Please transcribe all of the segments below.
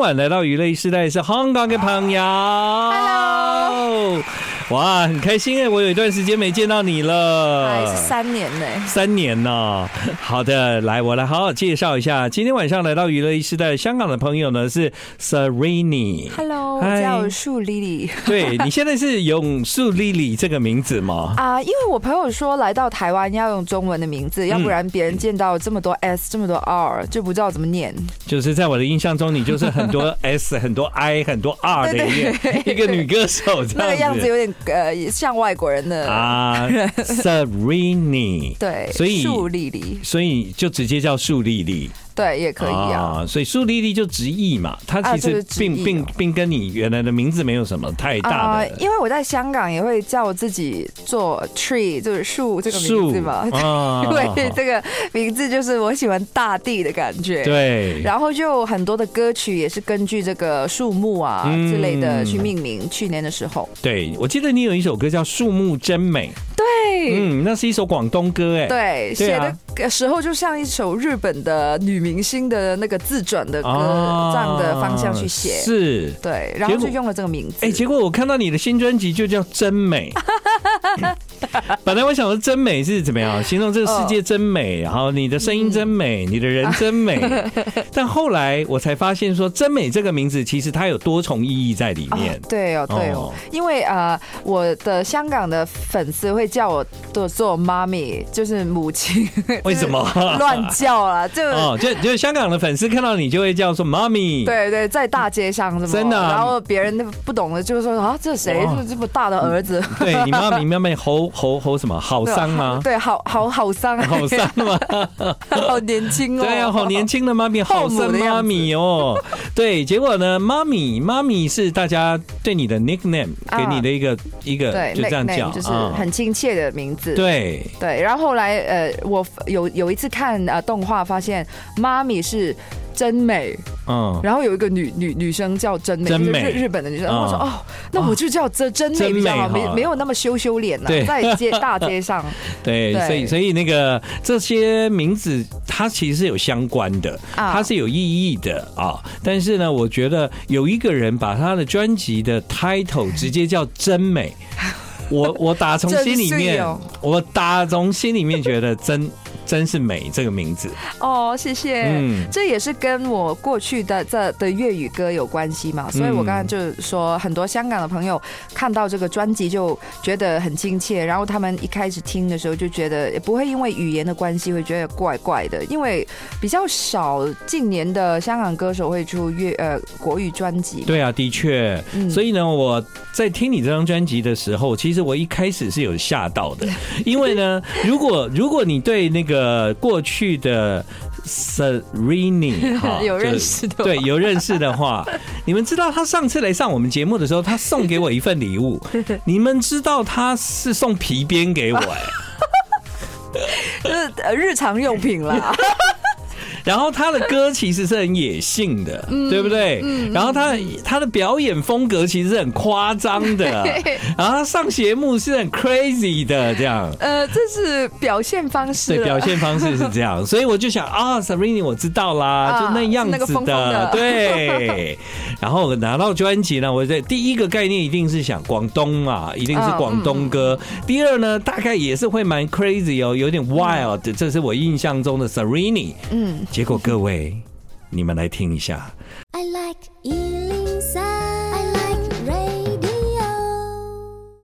晚来到娱乐时代是香港的朋友，Hello。哇，很开心哎！我有一段时间没见到你了，还是三年呢？三年呢？好的，来，我来好好介绍一下。今天晚上来到娱乐一时代香港的朋友呢是 Serrini。Hello，我叫树 Lily。对，你现在是用树 Lily 这个名字吗？啊，因为我朋友说来到台湾要用中文的名字，要不然别人见到这么多 S、这么多 R 就不知道怎么念。就是在我的印象中，你就是很多 S、很多 I、很多 R 的一个一个女歌手，这样子，那个样子有点。呃，像外国人的啊，Serrini，对，所以树丽丽，所以就直接叫树丽丽。对，也可以啊。所以苏丽丽就直译嘛，她其实并并并跟你原来的名字没有什么太大的。因为我在香港也会叫我自己做 tree，就是树这个名字嘛。因为这个名字就是我喜欢大地的感觉。对。然后就很多的歌曲也是根据这个树木啊之类的去命名。去年的时候，对，我记得你有一首歌叫《树木真美》。对。嗯，那是一首广东歌哎。对。写的时候就像一首日本的女明星的那个自传的歌，这样的方向去写，是对，然后就用了这个名字。哎，结果我看到你的新专辑就叫真美。本来我想说真美是怎么样形容这个世界真美，然后你的声音真美，你的人真美。但后来我才发现说真美这个名字其实它有多重意义在里面。对哦，对哦，因为呃，我的香港的粉丝会叫我做做妈咪，就是母亲。为什么乱叫啊？就哦，就就香港的粉丝看到你就会叫说妈咪。对对，在大街上什么真的，然后别人不懂的，就是说啊，这谁？这么大的儿子？对你妈咪，妈咪好好好什么？好伤吗？对，好好好伤，好伤吗？好年轻哦。对啊，好年轻的妈咪，好生妈咪哦。对，结果呢，妈咪妈咪是大家对你的 nickname，给你的一个一个，就这样叫，就是很亲切的名字。对对，然后后来呃，我有。有一次看啊动画，发现妈咪是真美，嗯，然后有一个女女女生叫真美，真美，日本的女生，然后我说哦，那我就叫真真美比较好，没没有那么羞羞脸了，在街 大街上，对，所以所以那个这些名字它其实是有相关的，它是有意义的啊。但是呢，我觉得有一个人把他的专辑的 title 直接叫真美，我我打从心里面，我打从心里面觉得真。真是美这个名字哦，谢谢。嗯，这也是跟我过去的这的粤语歌有关系嘛，所以我刚刚就说，很多香港的朋友看到这个专辑就觉得很亲切，然后他们一开始听的时候就觉得也不会因为语言的关系会觉得怪怪的，因为比较少近年的香港歌手会出粤呃国语专辑。对啊，的确。嗯，所以呢，我在听你这张专辑的时候，其实我一开始是有吓到的，因为呢，如果如果你对那个呃，过去的 Serrini 哈，有认识的对，有认识的话，你们知道他上次来上我们节目的时候，他送给我一份礼物。你们知道他是送皮鞭给我哎，就是日常用品啦。然后他的歌其实是很野性的，对不对？然后他他的表演风格其实是很夸张的，然后他上节目是很 crazy 的这样。呃，这是表现方式。对，表现方式是这样，所以我就想啊，Serrini 我知道啦，就那样子的，对。然后拿到专辑呢，我在第一个概念一定是想广东嘛，一定是广东歌。第二呢，大概也是会蛮 crazy 哦，有点 wild，这是我印象中的 Serrini。嗯。结果各位，你们来听一下。I like 103, I like radio。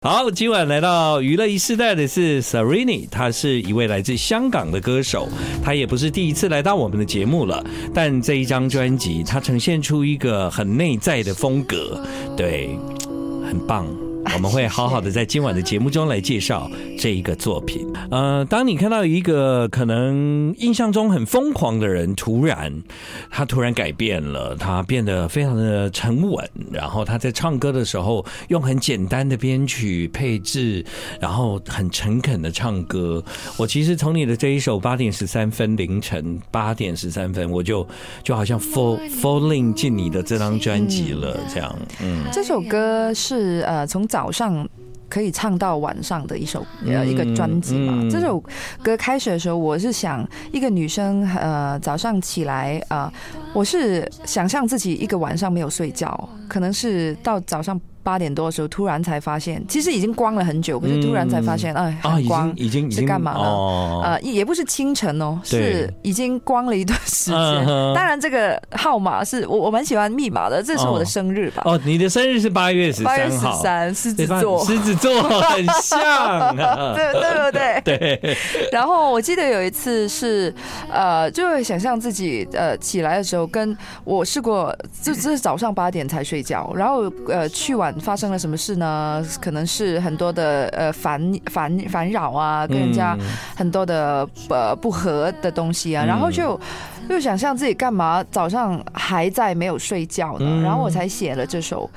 好，今晚来到娱乐一世代的是 Serrini，他是一位来自香港的歌手，他也不是第一次来到我们的节目了，但这一张专辑，他呈现出一个很内在的风格，对，很棒。我们会好好的在今晚的节目中来介绍这一个作品。呃，当你看到一个可能印象中很疯狂的人，突然他突然改变了，他变得非常的沉稳，然后他在唱歌的时候用很简单的编曲配置，然后很诚恳的唱歌。我其实从你的这一首八点十三分凌晨八点十三分，我就就好像 fall falling 进你的这张专辑了，这样。嗯，这首歌是呃从早。早上可以唱到晚上的一首呃一个专辑嘛。嗯嗯、这首歌开始的时候，我是想一个女生呃早上起来啊、呃，我是想象自己一个晚上没有睡觉，可能是到早上。八点多的时候，突然才发现，其实已经光了很久，可是突然才发现，哎，很光，已经是干嘛了？呃，也不是清晨哦，是已经光了一段时间。当然，这个号码是我我蛮喜欢密码的，这是我的生日吧？哦，你的生日是八月十三号，三狮子座，狮子座很像，对对不对？对。然后我记得有一次是，呃，就会想象自己呃起来的时候，跟我试过，就只是早上八点才睡觉，然后呃去晚。发生了什么事呢？可能是很多的呃烦烦烦扰啊，跟人家很多的呃不和的东西啊，然后就又想象自己干嘛早上还在没有睡觉呢，然后我才写了这首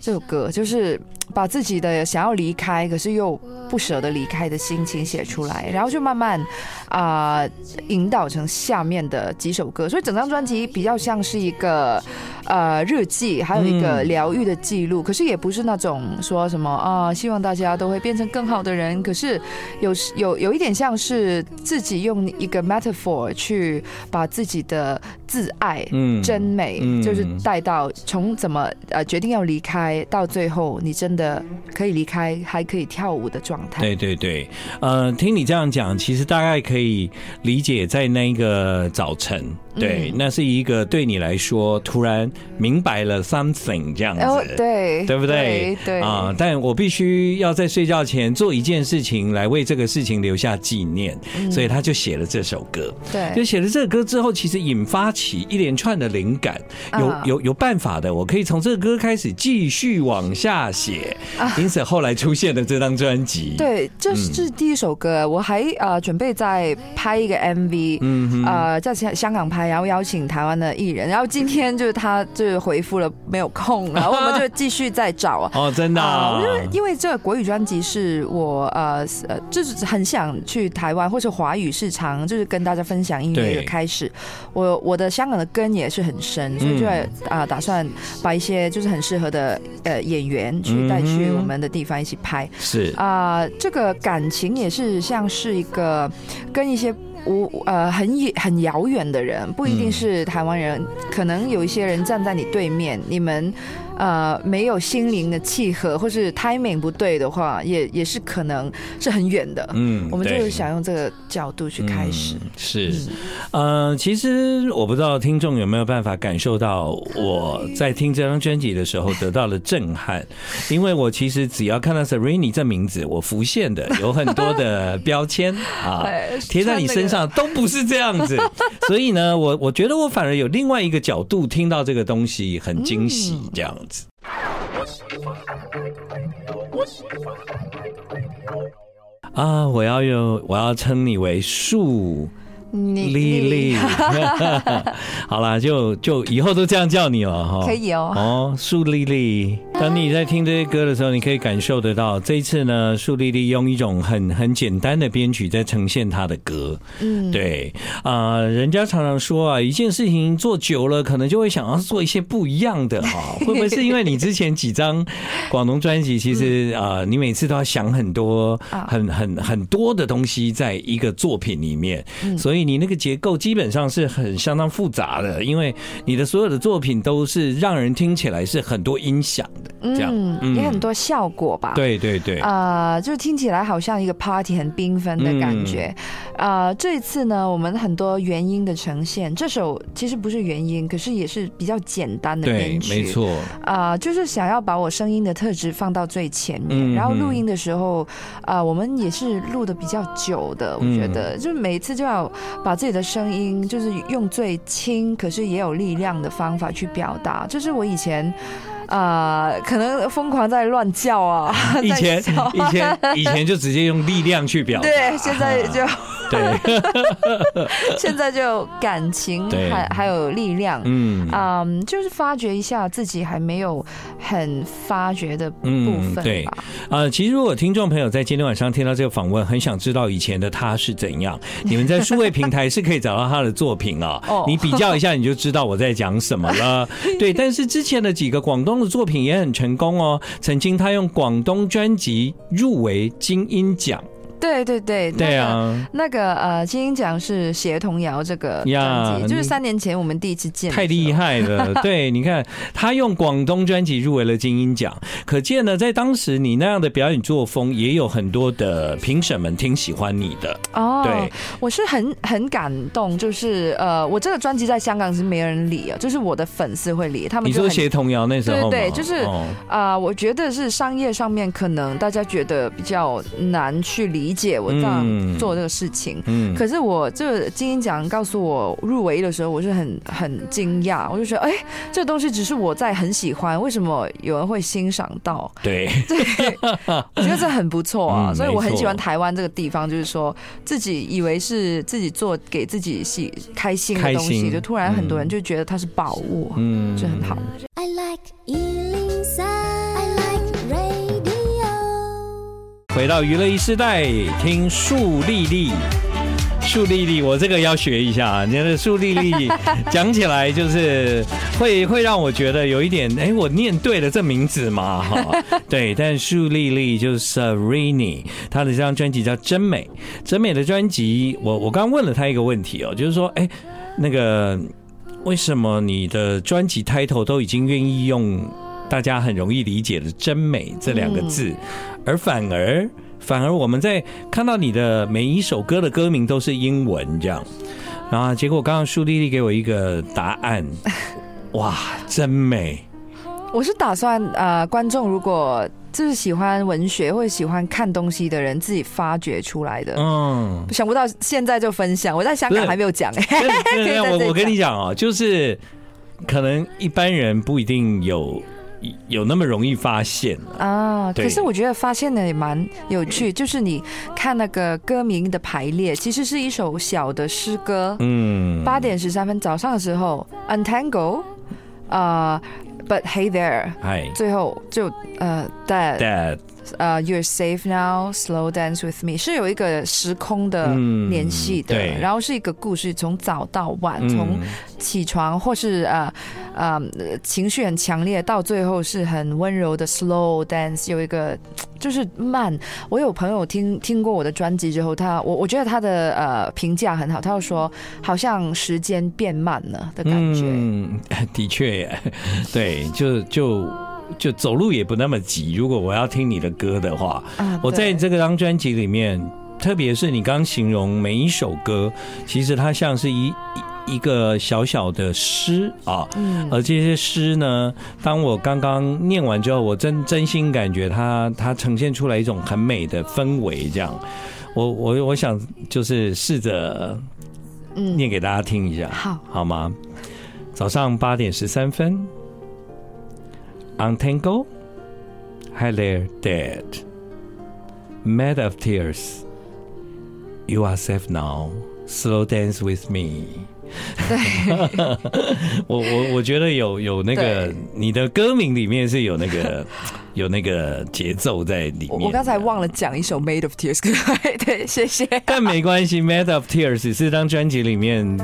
这首歌，就是。把自己的想要离开，可是又不舍得离开的心情写出来，然后就慢慢啊、呃、引导成下面的几首歌，所以整张专辑比较像是一个呃日记，还有一个疗愈的记录。可是也不是那种说什么啊，希望大家都会变成更好的人。可是有有有一点像是自己用一个 metaphor 去把自己的自爱、嗯、真美，就是带到从怎么呃决定要离开，到最后你真。的可以离开，还可以跳舞的状态。对对对，呃，听你这样讲，其实大概可以理解，在那个早晨，对，嗯、那是一个对你来说突然明白了 something 这样子，哦、对，对不对？对啊、呃，但我必须要在睡觉前做一件事情来为这个事情留下纪念，嗯、所以他就写了这首歌。对，就写了这个歌之后，其实引发起一连串的灵感，有有有办法的，我可以从这个歌开始继续往下写。因此后来出现了这张专辑。对，这是第一首歌。我还呃准备再拍一个 MV，嗯，呃，在香香港拍，然后邀请台湾的艺人。然后今天就是他就是回复了没有空，然 后我们就继续再找啊。哦，真的。我就因为这个国语专辑是我呃呃就是很想去台湾或者华语市场，就是跟大家分享音乐的开始。我我的香港的根也是很深，所以就啊打算把一些就是很适合的呃演员去带。去我们的地方一起拍，是啊，这个感情也是像是一个跟一些无呃很很遥远的人，不一定是台湾人，可能有一些人站在你对面，你们。呃，没有心灵的契合，或是 timing 不对的话，也也是可能是很远的。嗯，我们就是想用这个角度去开始。嗯、是，嗯、呃，其实我不知道听众有没有办法感受到我在听这张专辑的时候得到了震撼，因为我其实只要看到 Serrini 这名字，我浮现的有很多的标签 啊，贴在你身上都不是这样子，所以呢，我我觉得我反而有另外一个角度听到这个东西，很惊喜，这样。啊！我要用，我要称你为树。丽丽，好啦，就就以后都这样叫你了哈。可以哦。哦，树丽丽，当你在听这些歌的时候，你可以感受得到，这一次呢，树丽丽用一种很很简单的编曲在呈现她的歌。嗯，对啊、呃，人家常常说啊，一件事情做久了，可能就会想要做一些不一样的哈。会不会是因为你之前几张广东专辑，其实啊、呃，你每次都要想很多、很很很多的东西在一个作品里面，所以。所以你那个结构基本上是很相当复杂的，因为你的所有的作品都是让人听起来是很多音响的，这样、嗯、也很多效果吧？对对对，啊、呃，就听起来好像一个 party 很缤纷的感觉。啊、嗯呃，这一次呢，我们很多原音的呈现，这首其实不是原音，可是也是比较简单的编曲，没错。啊、呃，就是想要把我声音的特质放到最前面，嗯、然后录音的时候，啊、呃，我们也是录的比较久的，我觉得，嗯、就每一次就要。把自己的声音就是用最轻，可是也有力量的方法去表达，这是我以前啊、呃，可能疯狂在乱叫啊。以前以前以前就直接用力量去表达，对，现在就。对，现在就感情还还有力量，嗯嗯，就是发掘一下自己还没有很发掘的部分嗯。对，呃，其实如果听众朋友在今天晚上听到这个访问，很想知道以前的他是怎样，你们在数位平台是可以找到他的作品啊。你比较一下，你就知道我在讲什么了。对，但是之前的几个广东的作品也很成功哦。曾经他用广东专辑入围金音奖。对对对，对啊，那个呃，金鹰奖是写童谣这个专辑，就是三年前我们第一次见，太厉害了。对，你看他用广东专辑入围了金鹰奖，可见呢，在当时你那样的表演作风，也有很多的评审们挺喜欢你的。哦，对，我是很很感动，就是呃，我这个专辑在香港是没人理啊，就是我的粉丝会理他们。你说写童谣那时候，对对，就是啊、呃，我觉得是商业上面可能大家觉得比较难去理。理解我这样做这个事情，嗯，可是我这个金鹰奖告诉我入围的时候，我是很很惊讶，我就觉得，哎，这个东西只是我在很喜欢，为什么有人会欣赏到？对。对，我觉得这很不错啊，所以我很喜欢台湾这个地方，就是说自己以为是自己做给自己喜开心的东西，就突然很多人就觉得它是宝物，嗯，就很好。I like 回到娱乐一世代，听树丽丽，树丽丽，我这个要学一下啊！你的树丽丽讲起来就是会 会让我觉得有一点，哎，我念对了这名字嘛？哈，对，但树丽丽就是 Serrini，她的这张专辑叫《真美》，真美的专辑，我我刚问了她一个问题哦，就是说，哎，那个为什么你的专辑 title 都已经愿意用大家很容易理解的“真美”这两个字？而反而，反而我们在看到你的每一首歌的歌名都是英文这样，然后结果刚刚舒丽丽给我一个答案，哇，真美！我是打算呃，观众如果就是喜欢文学或者喜欢看东西的人自己发掘出来的，嗯，想不到现在就分享，我在香港还没有讲哎，我我跟你讲哦，就是可能一般人不一定有。有那么容易发现啊？可是我觉得发现的也蛮有趣，就是你看那个歌名的排列，其实是一首小的诗歌。嗯，八点十三分早上的时候，Untangle，啊，But Hey There，嗨，最后就呃，That。呃、uh,，You're safe now, slow dance with me 是有一个时空的联系的，嗯、然后是一个故事，从早到晚，从、嗯、起床或是呃呃情绪很强烈，到最后是很温柔的 slow dance，有一个就是慢。我有朋友听听过我的专辑之后，他我我觉得他的呃评价很好，他就说好像时间变慢了的感觉。嗯，的确耶，对，就就。就走路也不那么急。如果我要听你的歌的话，我在这个张专辑里面，特别是你刚形容每一首歌，其实它像是一一个小小的诗啊。而这些诗呢，当我刚刚念完之后，我真真心感觉它它呈现出来一种很美的氛围。这样，我我我想就是试着念给大家听一下，好，好吗？早上八点十三分。Untangle, hi there, Dad. Made of tears, you are safe now. Slow dance with me. 对，我我我觉得有有那个你的歌名里面是有那个。有那个节奏在里面。我刚才忘了讲一首《Made of Tears》，对，谢谢。但没关系，《Made of Tears》是这张专辑里面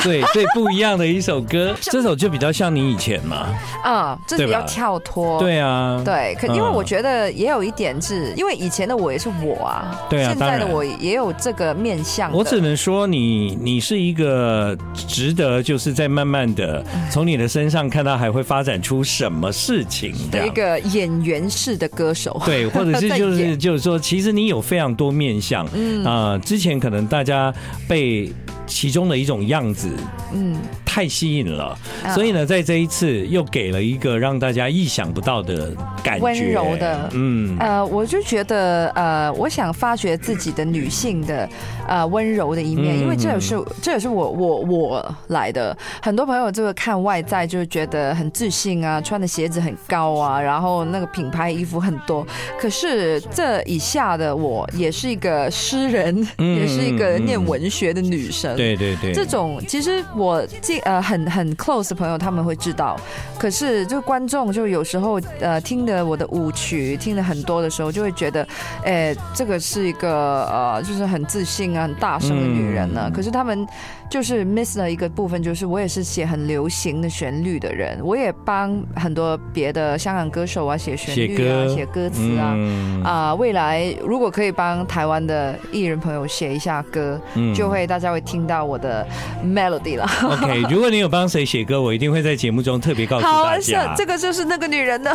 最最不一样的一首歌。这首就比较像你以前嘛，啊，这比较跳脱。对啊，对，可因为我觉得也有一点是因为以前的我也是我啊，对啊，现在的我也有这个面向。我只能说你你是一个值得，就是在慢慢的从你的身上看到还会发展出什么事情的一个演。员式的歌手，对，或者是 就是就是说，其实你有非常多面相，嗯。啊，之前可能大家被其中的一种样子，嗯，太吸引了，所以呢，在这一次又给了一个让大家意想不到的感觉，温柔的，嗯，呃，我就觉得，呃，我想发掘自己的女性的，呃，温柔的一面，因为这也是这也是我我我来的。很多朋友就会看外在，就是觉得很自信啊，穿的鞋子很高啊，然后那个品牌衣服很多。可是这以下的我也是一个诗人，也是一个念文学的女生。对对对，这种其实我近呃很很 close 的朋友他们会知道，可是就观众就有时候呃听的我的舞曲听的很多的时候，就会觉得，哎，这个是一个呃就是很自信啊很大声的女人呢。可是他们就是 miss 了一个部分，就是我也是写很流行的旋律的人，我也帮很多别的香港歌手啊写旋律啊写歌。词啊啊，未来如果可以帮台湾的艺人朋友写一下歌，就会大家会听到。到我的 melody 了。OK，如果你有帮谁写歌，我一定会在节目中特别告诉大家。好，这个就是那个女人的，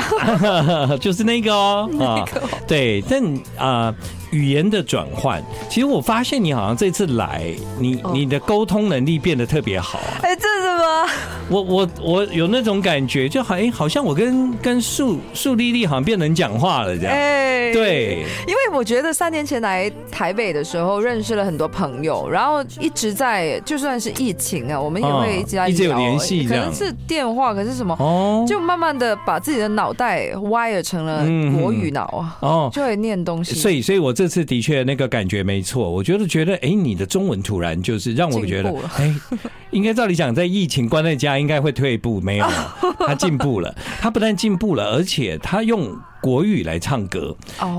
就是那个哦。那个、哦，对，但啊。呃语言的转换，其实我发现你好像这次来，你你的沟通能力变得特别好啊！哎，这是吗？我我我有那种感觉，就好哎，好像我跟跟树树丽丽好像变能讲话了这样。哎，对，因为我觉得三年前来台北的时候，认识了很多朋友，然后一直在就算是疫情啊，我们也会一直在一直有联系，可能是电话，可是什么哦，就慢慢的把自己的脑袋 wire 成了国语脑啊，哦，就会念东西，所以所以我。这次的确那个感觉没错，我觉得觉得哎，你的中文突然就是让我觉得哎，应该照理讲，在疫情关在家应该会退步，没有，他进步了，他不但进步了，而且他用。国语来唱歌，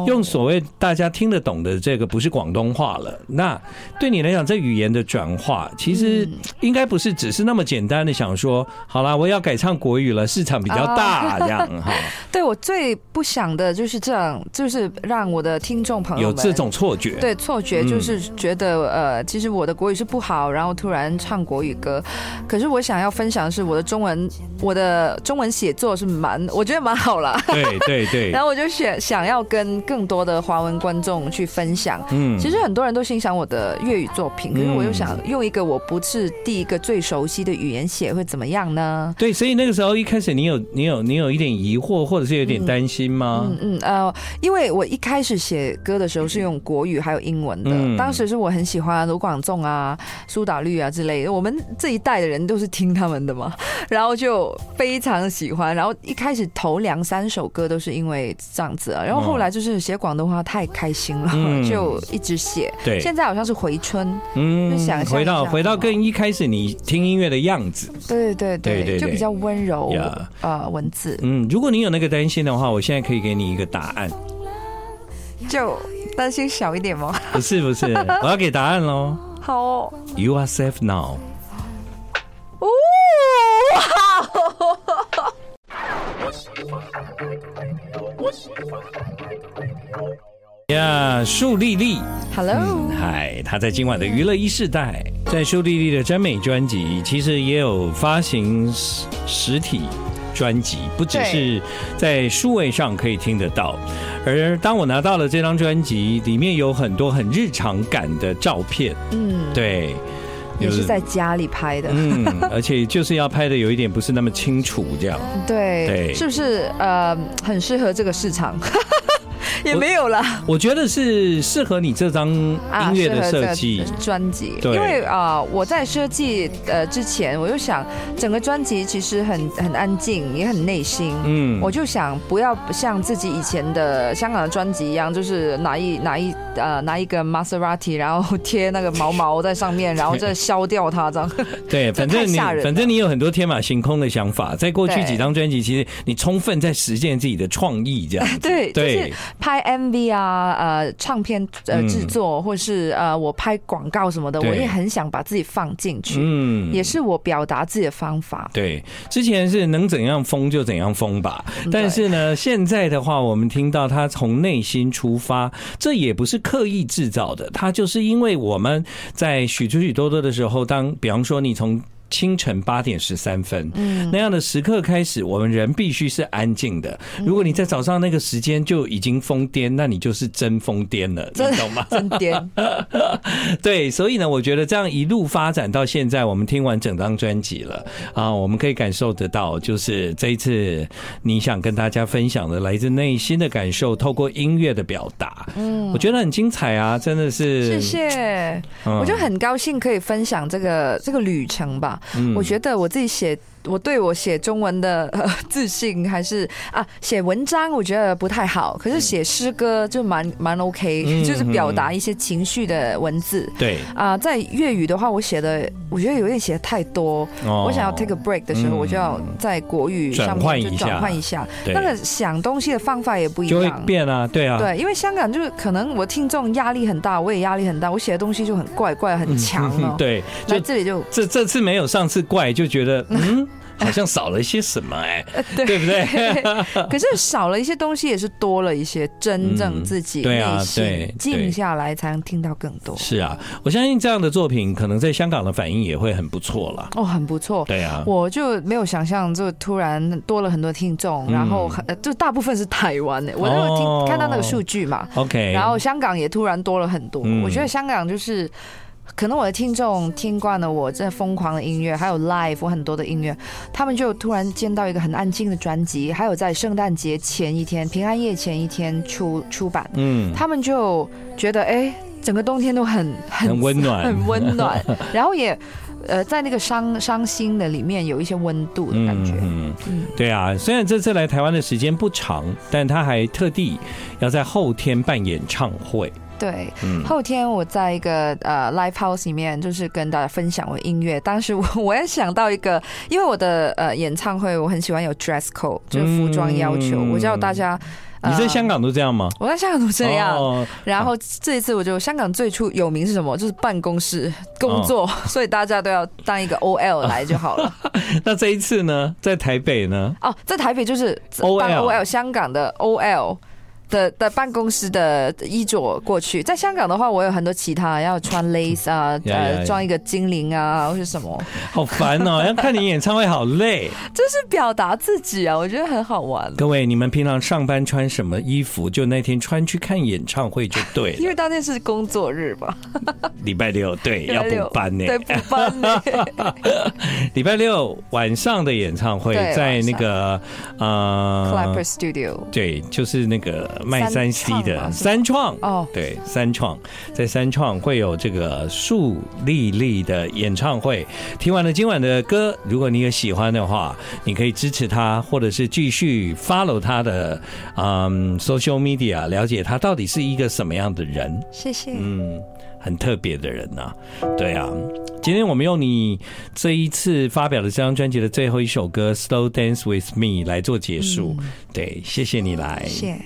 用所谓大家听得懂的这个不是广东话了。那对你来讲，这语言的转化其实应该不是只是那么简单的想说，好啦，我要改唱国语了，市场比较大这样哈。对，我最不想的就是这样，就是让我的听众朋友有这种错觉。对，错觉就是觉得呃，其实我的国语是不好，然后突然唱国语歌。可是我想要分享的是我的中文，我的中文写作是蛮，我觉得蛮好了。对对对。然后我就想想要跟更多的华文观众去分享。嗯，其实很多人都欣赏我的粤语作品，可是我又想用一个我不是第一个最熟悉的语言写，会怎么样呢？对，所以那个时候一开始你有你有你有一点疑惑，或者是有点担心吗？嗯嗯呃，因为我一开始写歌的时候是用国语还有英文的，当时是我很喜欢卢广仲啊、苏打绿啊之类的，我们这一代的人都是听他们的嘛，然后就非常喜欢，然后一开始头两三首歌都是因为。这样子啊，然后后来就是写广东话太开心了，嗯、就一直写。对，现在好像是回春，嗯，就想回到回到更一开始你听音乐的样子。对对对对，就比较温柔啊文字。嗯，如果你有那个担心的话，我现在可以给你一个答案。就担心小一点吗？不是不是，我要给答案喽。好、哦、，You are safe now。哦。呀，树丽丽，Hello，嗨，她在今晚的娱乐一世代，在树丽丽的真美专辑，其实也有发行实体专辑，不只是在数位上可以听得到。而当我拿到了这张专辑，里面有很多很日常感的照片，嗯，对。也是在家里拍的，嗯，而且就是要拍的有一点不是那么清楚，这样，对，对，是不是呃很适合这个市场？也没有了，我觉得是适合你这张音乐的设计专辑，因为啊，我在设计呃之前，我就想整个专辑其实很很安静，也很内心，嗯，我就想不要像自己以前的香港的专辑一样，就是拿一拿一呃拿一个 Maserati，然后贴那个毛毛在上面，然后再削掉它这样。对，反正你反正你有很多天马行空的想法，在过去几张专辑，其实你充分在实现自己的创意，这样对 对。拍 MV 啊，呃，唱片呃制作，或是呃我拍广告什么的，我也很想把自己放进去，嗯，也是我表达自己的方法。对，之前是能怎样疯就怎样疯吧，但是呢，现在的话，我们听到他从内心出发，这也不是刻意制造的，他就是因为我们在许许许多多的时候，当比方说你从。清晨八点十三分，嗯，那样的时刻开始，我们人必须是安静的。如果你在早上那个时间就已经疯癫，那你就是真疯癫了，你懂吗？真癫。对，所以呢，我觉得这样一路发展到现在，我们听完整张专辑了啊，我们可以感受得到，就是这一次你想跟大家分享的来自内心的感受，透过音乐的表达，嗯，我觉得很精彩啊，真的是。谢谢，我就很高兴可以分享这个这个旅程吧。嗯，我觉得我自己写。我对我写中文的 自信还是啊，写文章我觉得不太好，可是写诗歌就蛮蛮 OK，就是表达一些情绪的文字。对啊，在粤语的话，我写的我觉得有点写的太多。我想要 take a break 的时候，我就要在国语上面就转换一下。那个想东西的方法也不一样，就会变啊，对啊。对，因为香港就是可能我听众压力很大，我也压力很大，我写的东西就很怪怪、很强哦。对，在这里就这这次没有上次怪，就觉得嗯。好像少了一些什么哎，对，对不对？可是少了一些东西，也是多了一些真正自己内心静下来才能听到更多。是啊，我相信这样的作品可能在香港的反应也会很不错了。哦，很不错。对啊，我就没有想象，就突然多了很多听众，然后就大部分是台湾的。我有听看到那个数据嘛，OK。然后香港也突然多了很多。我觉得香港就是。可能我的听众听惯了我这疯狂的音乐，还有 live 我很多的音乐，他们就突然见到一个很安静的专辑，还有在圣诞节前一天、平安夜前一天出出版，嗯，他们就觉得哎，整个冬天都很 很温暖，很温暖，然后也呃在那个伤伤心的里面有一些温度的感觉，嗯。嗯，对啊，虽然这次来台湾的时间不长，但他还特地要在后天办演唱会。对，后天我在一个呃 live house 里面，就是跟大家分享我的音乐。当时我 我也想到一个，因为我的呃演唱会，我很喜欢有 dress code，就是服装要求。我叫大家，你在香港都这样吗？我在香港都这样。然后这一次我就香港最初有名是什么？就是办公室工作，所以大家都要当一个 OL 来就好了。那这一次呢，在台北呢？哦，在台北就是 OL，香港的 OL。的的办公室的衣着过去，在香港的话，我有很多其他要穿 lace 啊，呃，装一个精灵啊，或是什么，好烦哦！要看你演唱会好累，就是表达自己啊，我觉得很好玩。各位，你们平常上班穿什么衣服，就那天穿去看演唱会就对了，因为当天是工作日吧？礼拜六对，要补班呢，对，补班呢。礼拜六晚上的演唱会在那个呃，Clapper Studio，对，就是那个。卖三 C 的三创哦，对，三创在三创会有这个树丽丽的演唱会。听完了今晚的歌，如果你有喜欢的话，你可以支持他，或者是继续 follow 他的嗯 social media，了解他到底是一个什么样的人。谢谢。嗯，很特别的人呐。对啊，今天我们用你这一次发表的这张专辑的最后一首歌《Slow Dance with Me》来做结束。对，谢谢你来。谢谢。